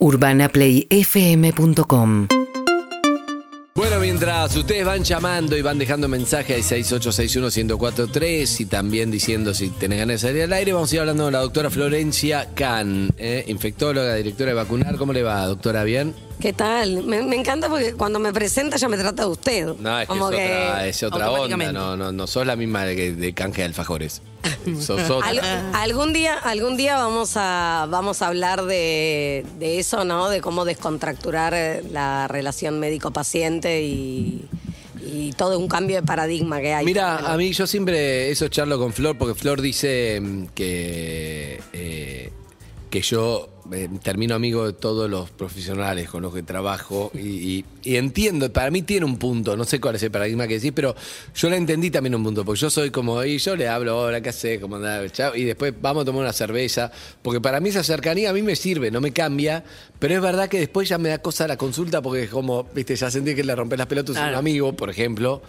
UrbanaPlayFM.com Bueno, mientras ustedes van llamando y van dejando mensajes al 6861-1043 y también diciendo si tenés ganas de salir al aire, vamos a ir hablando con la doctora Florencia Can, eh, infectóloga, directora de vacunar. ¿Cómo le va, doctora? ¿Bien? ¿Qué tal? Me, me encanta porque cuando me presenta ya me trata de usted. No, es que Como es otra, es otra onda, no, no, no sos la misma de, de canje de alfajores. sos otra. Al- algún día, algún día vamos a, vamos a hablar de, de eso, ¿no? De cómo descontracturar eh, la relación médico-paciente y, y todo un cambio de paradigma que hay. Mira, a mí yo siempre eso charlo con Flor, porque Flor dice mm, que, eh, que yo eh, termino amigo de todos los profesionales con los que trabajo y, y- y entiendo, para mí tiene un punto, no sé cuál es el paradigma que decís, pero yo la entendí también un punto, porque yo soy como, y yo le hablo, hola, ¿qué haces? ¿Cómo andás? Chao", Y después vamos a tomar una cerveza, porque para mí esa cercanía a mí me sirve, no me cambia, pero es verdad que después ya me da cosa la consulta, porque es como, viste, ya sentí que le rompes las pelotas a un amigo, por ejemplo.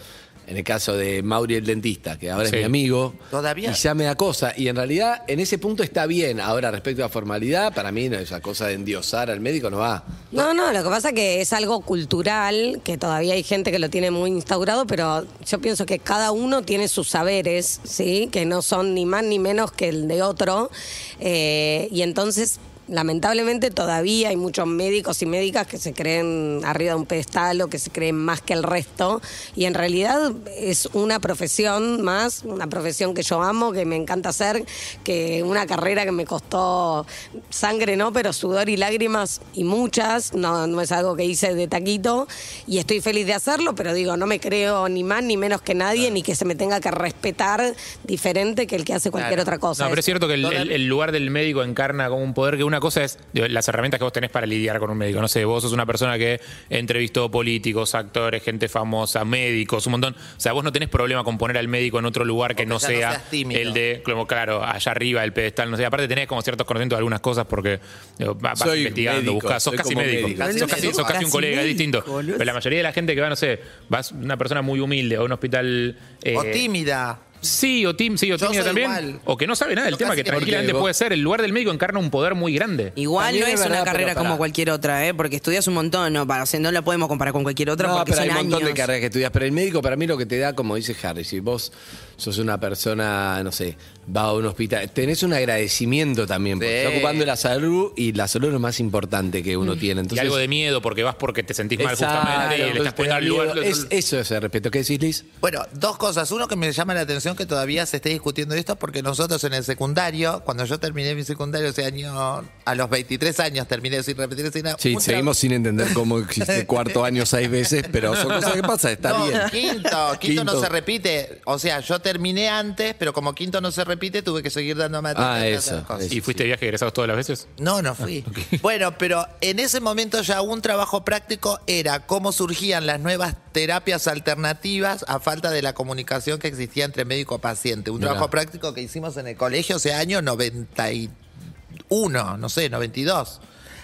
En el caso de Mauri el dentista, que ahora Sí. es mi amigo. Todavía- Y ya me da cosa. Y en realidad, en ese punto está bien. Ahora, respecto a formalidad, para mí no, esa cosa de endiosar al médico no va. No, no, lo que pasa es que es algo cultural, que todavía hay gente que lo tiene muy instaurado, pero yo pienso que cada uno tiene sus saberes, ¿sí? Que no son ni más ni menos que el de otro. Eh, y entonces, lamentablemente, todavía hay muchos médicos y médicas que se creen arriba de un pedestal o que se creen más que el resto. Y en realidad es una profesión más, una profesión que yo amo, que me encanta hacer, que una carrera que me costó sangre, ¿no? Pero sudor y lágrimas y muchas, no, no es algo que hice de taquito y estoy feliz de hacerlo, pero digo, no me creo ni más ni menos que nadie, ni que se me tenga que respetar diferente que el que hace cualquier Claro. otra cosa. No, pero es cierto que el- el lugar del médico encarna como un poder que una cosa es las herramientas que vos tenés para lidiar con un médico. No sé, vos sos una persona que entrevistó políticos, actores, gente famosa, médicos, un montón. O sea, vos no tenés problema con poner al médico en otro lugar que no no sea tímido. el de, como, claro, allá arriba, el pedestal, no sé. Aparte tenés como ciertos conocimientos de algunas cosas porque digo, va- vas Soy investigando, médico, buscas, sos casi médico. médico. Sos casi, sos casi un colega, es distinto. Pero la mayoría de la gente que va, no sé, vas una persona muy humilde a un hospital. eh, O tímida. Sí, o Tim, sí, o soy también. igual. O que no sabe nada del tema, que que- tranquilamente puede ser. El lugar del médico encarna un poder muy grande. Igual También no es es verdad, una carrera como cualquier otra, ¿eh? Porque estudias un montón, ¿no? Para, o sea, no la podemos comparar con cualquier otra no, porque pero hay un montón años. de carreras que estudias. Pero el médico, para mí, lo que te da, como dice Harry, si vos sos una persona, no sé, va a un hospital, tenés un agradecimiento también. Porque Sí. está ocupando la salud y la salud es lo más importante que uno tiene. y Entonces, algo de miedo porque vas porque te sentís mal Exacto, justamente y le estás poniendo al lugar. Es- eso es el respeto. ¿Qué decís, Liz? Bueno, dos cosas. Uno que me llama la atención que todavía se esté discutiendo esto, porque nosotros en el secundario, cuando yo terminé mi secundario ese año, a los 23 años terminé sin repetir sin nada. Sí, seguimos sin entender cómo existe cuarto año seis veces, pero son cosas que pasan, está no, bien. Quinto, quinto, no Quinto. se repite. O sea, yo terminé antes, pero como quinto no se repite, tuve que seguir dando materias. Ah, eso, cosas. ¿Y fuiste viaje egresados todas las veces? No, no fui. Bueno, pero en ese momento ya un trabajo práctico era cómo surgían las nuevas terapias alternativas a falta de la comunicación que existía entre médico y paciente. Un Mirá. trabajo práctico que hicimos en el colegio ese año 91, no sé, 92.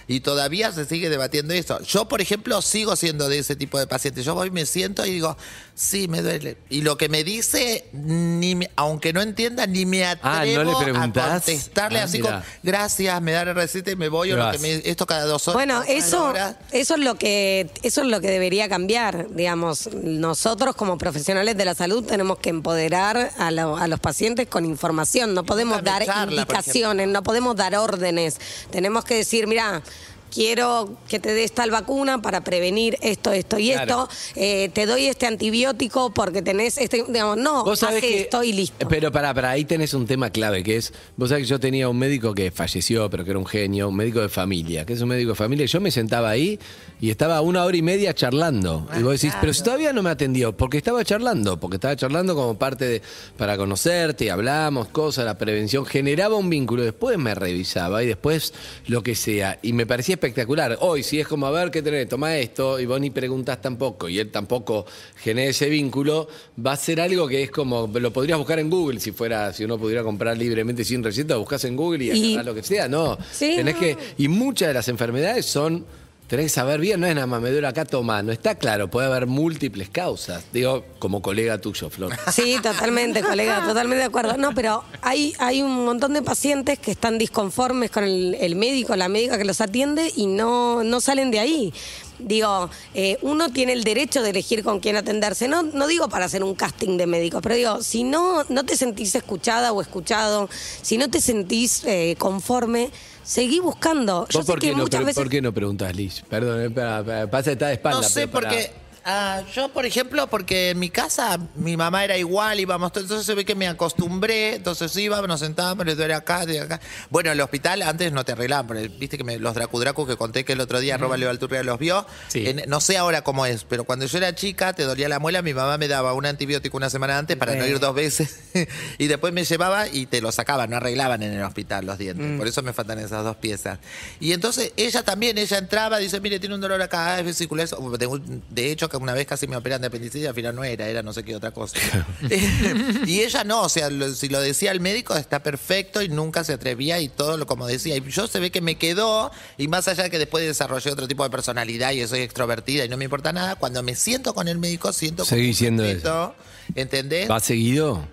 Y todavía se sigue debatiendo eso. Yo, por ejemplo, sigo siendo de ese tipo de paciente. Yo voy, me siento y digo, sí, me duele. Y lo que me dice, ni me- aunque no entienda, ni me Ah, ¿no atrevo le a contestarle Ah, así como, gracias, me da la receta y me voy, o lo que me- esto cada dos horas. Bueno, eso, hora. eso es lo que, eso es lo que debería cambiar, digamos. Nosotros como profesionales de la salud tenemos que empoderar a, lo- a los pacientes con información. No podemos dar charla, indicaciones, no podemos dar órdenes. Tenemos que decir, mira. Quiero que te des tal vacuna para prevenir esto, esto y Claro. esto. Eh, te doy este antibiótico porque tenés este. Digamos, no, Vos sabés que- esto y listo. Pero para, para, ahí tenés un tema clave que es, vos sabés que yo tenía un médico que falleció, pero que era un genio, un médico de familia, que es un médico de familia, y yo me sentaba ahí y estaba una hora y media charlando. y vos decís, pero si todavía no me atendió, porque estaba charlando, porque estaba charlando como parte de, para conocerte, y hablamos, cosas, la prevención, generaba un vínculo, después me revisaba y después lo que sea, y me parecía espectacular. Hoy, si es como, a ver, ¿qué tenés? Toma esto, y vos ni preguntás tampoco, y él tampoco genera ese vínculo, va a ser algo que es como, lo podrías buscar en Google si fuera, si uno pudiera comprar libremente sin receta, buscas en Google y, Y- lo que sea, no. Sí, Tenés no. que, y muchas de las enfermedades son tenés que saber bien, no es nada más, me duele acá, toma. No está claro, puede haber múltiples causas. Digo, como colega tuyo, Flor. Sí, totalmente, colega, totalmente de acuerdo. No, pero hay, hay un montón de pacientes que están disconformes con el, el médico, la médica que los atiende y no, no salen de ahí. Digo, eh, uno tiene el derecho de elegir con quién atenderse. No, no digo para hacer un casting de médicos, pero digo, si no, no te sentís escuchada o escuchado, si no te sentís eh, conforme, seguí buscando. Yo ¿Vos sé por que qué, no, muchas veces. por qué no preguntas, Liz? Perdón, eh, pasa está de espalda. No sé, pero para- porque ah, yo, por ejemplo, porque en mi casa mi mamá era igual, íbamos, todo- entonces se ve que me acostumbré, entonces íbamos, nos sentábamos, le duele acá, de acá. Bueno, el hospital antes no te arreglaban, porque viste que me- los dracudracus que conté que el otro día arroba Leo Alturria los vio, Sí. en- no sé ahora cómo es, pero cuando yo era chica, te dolía la muela, mi mamá me daba un antibiótico una semana antes para no ir dos veces, y después me llevaba y te lo sacaban, no arreglaban en el hospital los dientes, por eso me faltan esas dos piezas. Y entonces ella también, ella entraba, dice, mire, tiene un dolor acá, es vesícula, eso. De, de hecho, una vez casi me operan de apendicitis, al final no era, era no sé qué otra cosa. y ella no, o sea, lo- si lo decía el médico está perfecto y nunca se atrevía y todo lo como decía. Y yo se ve que me quedó, y más allá de que después desarrollé otro tipo de personalidad y soy extrovertida y no me importa nada, cuando me siento con el médico siento Seguí siendo respeto, ¿Entendés? ¿Va seguido?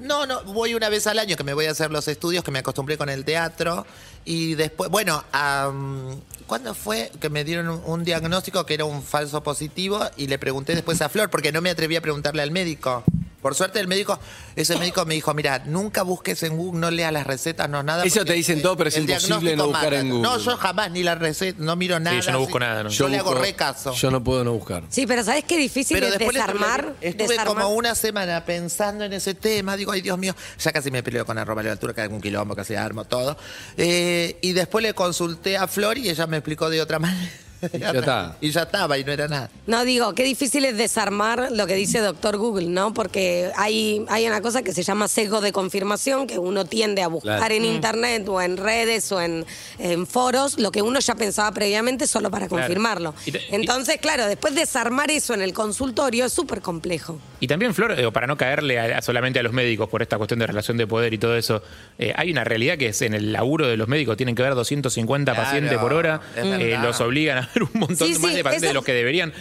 No, no, voy una vez al año que me voy a hacer los estudios, que me acostumbré con el teatro. Y después, bueno, am, ¿cuándo fue que me dieron un diagnóstico que era un falso positivo? Y le pregunté después a Flor, porque no me atreví a preguntarle al médico. Por suerte el médico, ese médico me dijo, mira, nunca busques en Google, no leas las recetas, no nada. Eso te dicen todo, pero es imposible no buscar en Google. No, yo jamás ni la receta, no miro nada. yo no busco así. nada, ¿no? Yo, le hago busco- re caso. Yo no puedo no buscar. Sí, pero ¿sabes qué difícil Pero es desarmar? estuve desarmar? como una semana pensando en ese tema. Digo, ay Dios mío, ya casi me peleo con arroba la altura, que hay un quilombo, casi armo todo. Eh, y después le consulté a Flor y ella me explicó de otra manera. ya está. Y ya estaba y no era nada. No, digo, qué difícil es desarmar lo que dice doctor Google, ¿no? Porque hay, hay una cosa que se llama sesgo de confirmación, que uno tiende a buscar Claro. en internet o en redes o en, en foros lo que uno ya pensaba previamente solo para Claro. confirmarlo. Y y- Entonces, claro, después desarmar eso en el consultorio es súper complejo. Y también, Flor, eh, para no caerle a- a solamente a los médicos por esta cuestión de relación de poder y todo eso, eh, hay una realidad que es en el laburo de los médicos tienen que ver 250 Claro, pacientes por hora, eh, los obligan a un montón Sí, más sí, de pacientes eso- de los que deberían.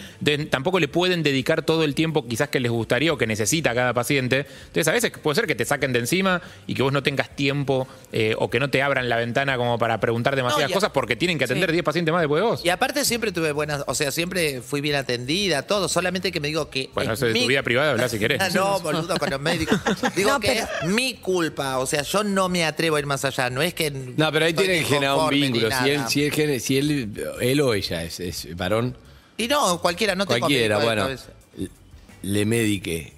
Tampoco le pueden dedicar todo el tiempo quizás que les gustaría o que necesita cada paciente. Entonces, a veces puede ser que te saquen de encima y que vos no tengas tiempo eh, o que no te abran la ventana como para preguntar demasiadas cosas porque tienen que atender 10 pacientes más después de vos. Y aparte siempre tuve buenas, o sea, siempre fui bien atendida, todo, solamente que me digo que... Bueno, es eso de tu mi- vida privada, habla si querés. no, boludo, con los médicos. Digo No, que pero- es mi culpa, o sea, yo no me atrevo a ir más allá, no es que... No, pero ahí estoy tiene que generar un vínculo. Si él, si, él, si él, él o ella es, es varón, Y no, cualquiera, no tengo cualquiera, bueno, le medique.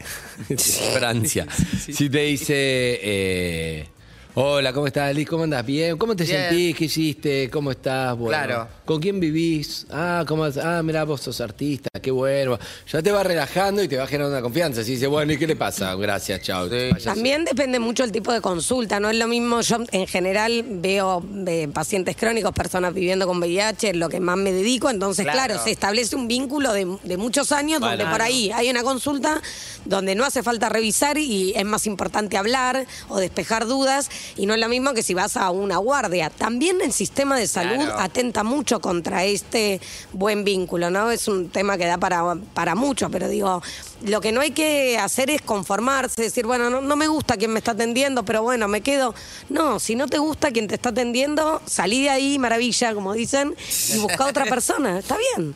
Francia. Si te dice, eh, hola, ¿cómo estás, Liz? ¿Cómo andás? Bien. ¿Cómo te Bien. sentís? ¿Qué hiciste? ¿Cómo estás? Bueno, Claro. ¿Con quién vivís? Ah, ¿cómo, ah, mira, vos sos artista, qué bueno. Ya te va relajando y te va generando una confianza. Si dice, bueno, ¿y qué le pasa? Gracias, chao. También depende mucho el tipo de consulta, no es lo mismo, yo en general veo eh, pacientes crónicos, personas viviendo con VIH, lo que más me dedico, entonces claro, Claro. se establece un vínculo de, de muchos años donde por ahí hay una consulta donde no hace falta revisar y es más importante hablar o despejar dudas y no es lo mismo que si vas a una guardia. También el sistema de salud Claro. atenta mucho contra este buen vínculo, ¿no? Es un tema que da para, para mucho, pero digo, lo que no hay que hacer es conformarse, decir, bueno, no, no me gusta quien me está atendiendo, pero bueno, me quedo. No, si no te gusta quien te está atendiendo, salí de ahí, maravilla, como dicen, y busca otra persona. Está bien.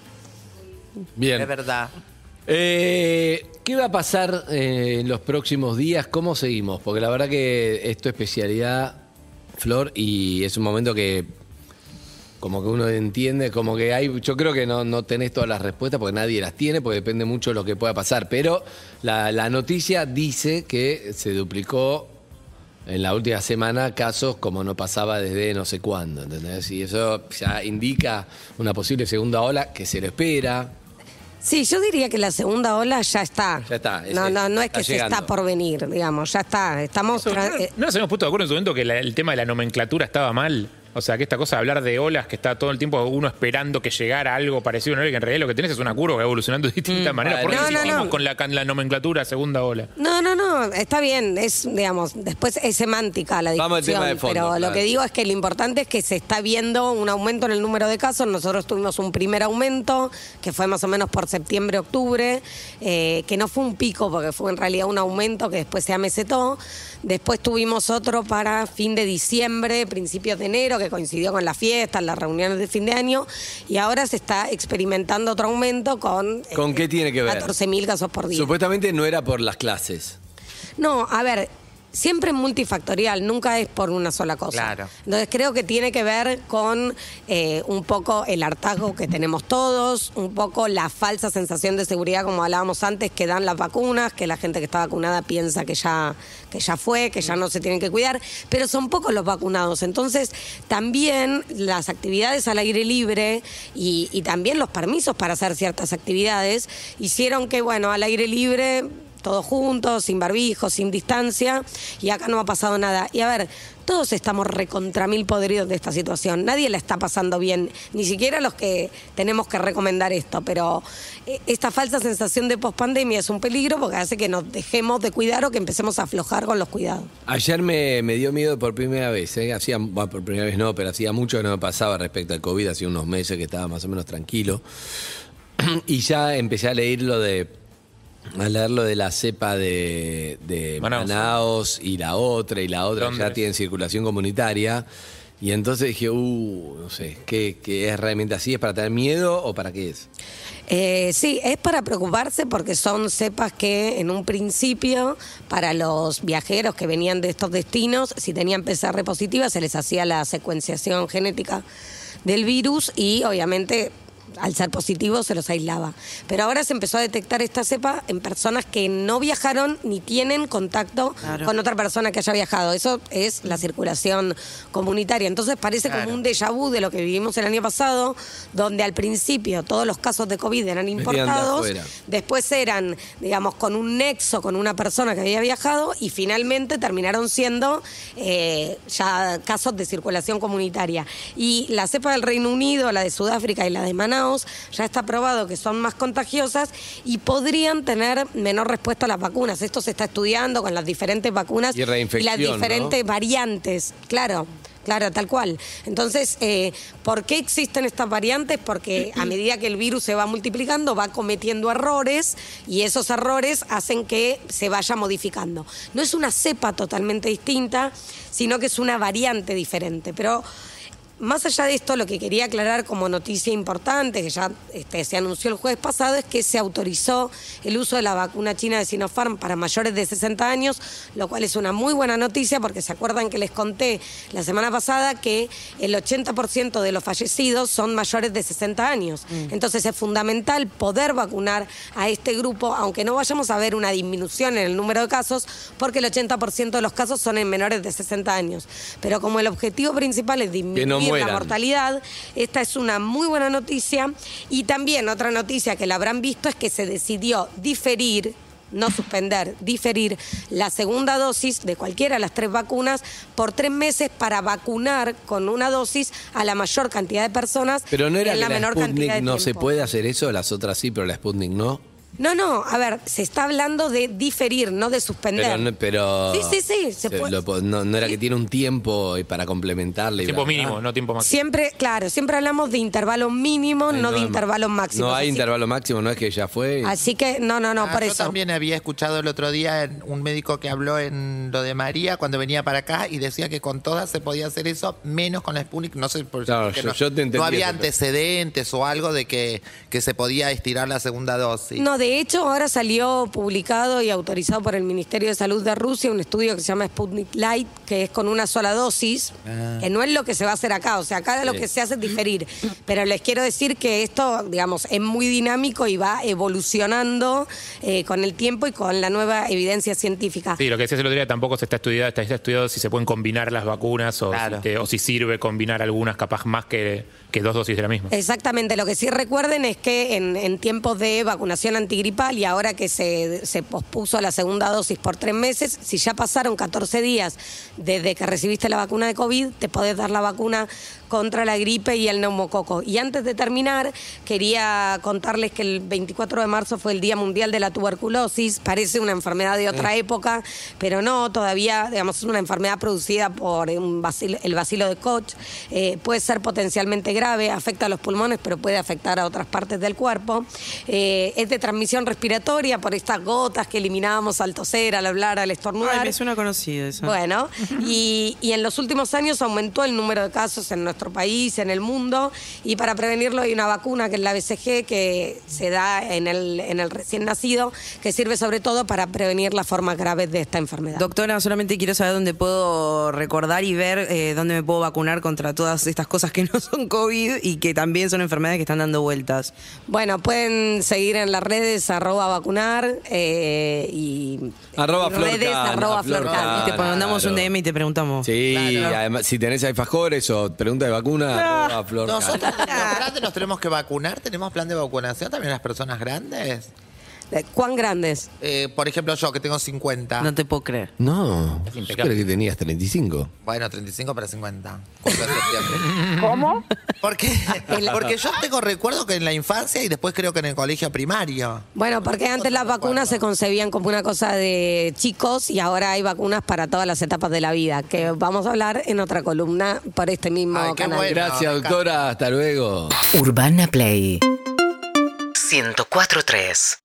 Bien. Es verdad. Eh, ¿Qué va a pasar eh, en los próximos días? ¿Cómo seguimos? Porque la verdad que es tu especialidad, Flor, y es un momento que como que uno entiende, como que hay, yo creo que no, no tenés todas las respuestas porque nadie las tiene, porque depende mucho de lo que pueda pasar, pero la, la noticia dice que se duplicó en la última semana casos como no pasaba desde no sé cuándo, ¿entendés? Y eso ya indica una posible segunda ola que se lo espera, Sí, yo diría que la segunda ola ya está. Ya está, es- No, no, no es que se llegando. está por venir, digamos, ya está. Estamos. ¿No, tra- eh, no nos habíamos puesto de acuerdo en su momento que la- el tema de la nomenclatura estaba mal? O sea, que esta cosa de hablar de olas, que está todo el tiempo uno esperando que llegara algo parecido a una ola, que en realidad lo que tenés es una curva que va evolucionando de distintas maneras. ¿Por qué Mm. No, no, insistimos no. con la, nomenclatura segunda ola? No, no, no, está bien, es, digamos, después es semántica la Vamos al discusión, tema de fondo, pero claro. lo que digo es que lo importante es que se está viendo un aumento en el número de casos, nosotros tuvimos un primer aumento, que fue más o menos por septiembre, octubre, eh, que no fue un pico, porque fue en realidad un aumento que después se amesetó, después tuvimos otro para fin de diciembre, principios de enero, que coincidió con las fiestas, las reuniones de fin de año, y ahora se está experimentando otro aumento con... eh, ¿Con qué tiene que ver? 14.000 casos por día. Supuestamente no era por las clases. No, a ver, siempre es multifactorial, nunca es por una sola cosa. Claro. Entonces creo que tiene que ver con eh, un poco el hartazgo que tenemos todos, un poco la falsa sensación de seguridad, como hablábamos antes, que dan las vacunas, que la gente que está vacunada piensa que ya, que ya fue, que ya no se tienen que cuidar, pero son pocos los vacunados. Entonces también las actividades al aire libre y, y también los permisos para hacer ciertas actividades hicieron que, bueno, al aire libre todos juntos, sin barbijo, sin distancia, y acá no ha pasado nada. Y a ver, todos estamos recontra mil podridos de esta situación. Nadie la está pasando bien, ni siquiera los que tenemos que recomendar esto, pero eh, esta falsa sensación de pospandemia es un peligro porque hace que nos dejemos de cuidar o que empecemos a aflojar con los cuidados. Ayer me, me dio miedo por primera vez, ¿eh? hacía, bueno, por primera vez no, pero hacía mucho que no me pasaba respecto al COVID, hacía unos meses que estaba más o menos tranquilo. Y ya empecé a leer lo de, a leer lo de la cepa de, de Manaus. Manaus y la otra y la otra que ya tienen circulación comunitaria. Y entonces dije, uh, no sé, ¿qué, qué es realmente así? ¿Es para tener miedo o para qué es? Eh, sí, es para preocuparse porque son cepas que en un principio para los viajeros que venían de estos destinos, si tenían PCR positiva, se les hacía la secuenciación genética del virus y obviamente al ser positivo se los aislaba. Pero ahora se empezó a detectar esta cepa en personas que no viajaron ni tienen contacto Claro. con otra persona que haya viajado. Eso es la circulación comunitaria. Entonces parece Claro. como un déjà vu de lo que vivimos el año pasado, donde al principio todos los casos de COVID eran de importados, después eran, digamos, con un nexo con una persona que había viajado y finalmente terminaron siendo eh, ya casos de circulación comunitaria. Y la cepa del Reino Unido, la de Sudáfrica y la de Manaus, ya está probado que son más contagiosas y podrían tener menor respuesta a las vacunas. Esto se está estudiando con las diferentes vacunas Y las ¿no? diferentes variantes, claro. Claro, tal cual. Entonces, eh, ¿por qué existen estas variantes? Porque a medida que el virus se va multiplicando, va cometiendo errores y esos errores hacen que se vaya modificando. No es una cepa totalmente distinta, sino que es una variante diferente. Pero más allá de esto, lo que quería aclarar como noticia importante, que ya este, se anunció el jueves pasado, es que se autorizó el uso de la vacuna china de Sinopharm para mayores de 60 años, lo cual es una muy buena noticia porque se acuerdan que les conté la semana pasada que el 80% de los fallecidos son mayores de 60 años. Entonces es fundamental poder vacunar a este grupo, aunque no vayamos a ver una disminución en el número de casos, porque el 80% de los casos son en menores de 60 años. Pero como el objetivo principal es disminuir la mortalidad, esta es una muy buena noticia. Y también otra noticia que la habrán visto es que se decidió diferir no suspender, diferir la segunda dosis de cualquiera de las tres vacunas por tres meses para vacunar con una dosis a la mayor cantidad de personas Pero no era en que la la menor Sputnik cantidad de no se puede hacer eso, las otras sí, pero la Sputnik no. No, no, a ver, se está hablando de diferir, no de suspender. Pero, no- pero Sí, sí, sí, se puede. lo po- no, no era que tiene un tiempo y para complementarle. y Tiempo bla, bla. mínimo, no tiempo máximo. Siempre, claro, siempre hablamos de intervalos mínimos, Ay, no, de intervalos máximos. No hay Así- intervalo máximo, no es que ya fue. Así que, no, no, no, Ah, por yo eso. también había escuchado el otro día en un médico que habló en lo de María cuando venía para acá y decía que con todas se podía hacer eso, menos con la Sputnik. No sé por Claro, yo- no, yo te entendí no había eso, pero- antecedentes o algo de que, que se podía estirar la segunda dosis. No, de hecho, ahora salió publicado y autorizado por el Ministerio de Salud de Rusia un estudio que se llama Sputnik Light, que es con una sola dosis, que no es lo que se va a hacer acá. O sea, acá lo que se hace es diferir. Pero les quiero decir que esto, digamos, es muy dinámico y va evolucionando eh, con el tiempo y con la nueva evidencia científica. Sí, lo que decías el otro día tampoco se está estudiado, está, está estudiado si se pueden combinar las vacunas o, Claro. si, te- o si sirve combinar algunas capaz más que, que dos dosis de la misma. Exactamente, lo que sí recuerden es que en, en tiempos de vacunación antigripal y ahora que se, se pospuso la segunda dosis por tres meses, si ya pasaron 14 días desde que recibiste la vacuna de COVID, te podés dar la vacuna contra la gripe y el neumococo. Y antes de terminar, quería contarles que el 24 de marzo fue el Día Mundial de la Tuberculosis. Parece una enfermedad de otra época, pero no, todavía, digamos, es una enfermedad producida por un bacilo- el bacilo de Koch. Eh, puede ser potencialmente grave, afecta a los pulmones, pero puede afectar a otras partes del cuerpo. Eh, es de transmisión respiratoria por estas gotas que eliminábamos al toser, al hablar, al estornudar. Ay, me suena conocido eso. Bueno, y, y en los últimos años aumentó el número de casos en nuestro país, en el mundo, y para prevenirlo hay una vacuna que es la BCG que se da en el, en el recién nacido, que sirve sobre todo para prevenir las formas graves de esta enfermedad. Doctora, solamente quiero saber dónde puedo recordar y ver eh, dónde me puedo vacunar contra todas estas cosas que no son COVID y que también son enfermedades que están dando vueltas. Bueno, pueden seguir en las redes arroba vacunar eh, y Arroba redes arroba Florcana. Florcana. te mandamos un. DM y te preguntamos. Sí, Claro. además, si tenés alfajores o pregunta de vacuna, arroba Flor Nosotros los grandes nos tenemos que vacunar. ¿Tenemos plan de vacunación también las personas grandes? Eh, ¿Cuán grandes? Eh, por ejemplo, yo que tengo 50. No te puedo creer. No, yo impecable. creo que tenías 35. Bueno, 35 para 50. Cumplo en septiembre. ¿Cómo? Porque, porque yo tengo recuerdo que en la infancia y después creo que en el colegio primario. Bueno, porque antes las vacunas se concebían como una cosa de chicos y ahora hay vacunas para todas las etapas de la vida, que vamos a hablar en otra columna por este mismo Ay, qué canal. bueno. Gracias, me doctora. Hasta luego. Urbana Play 104.3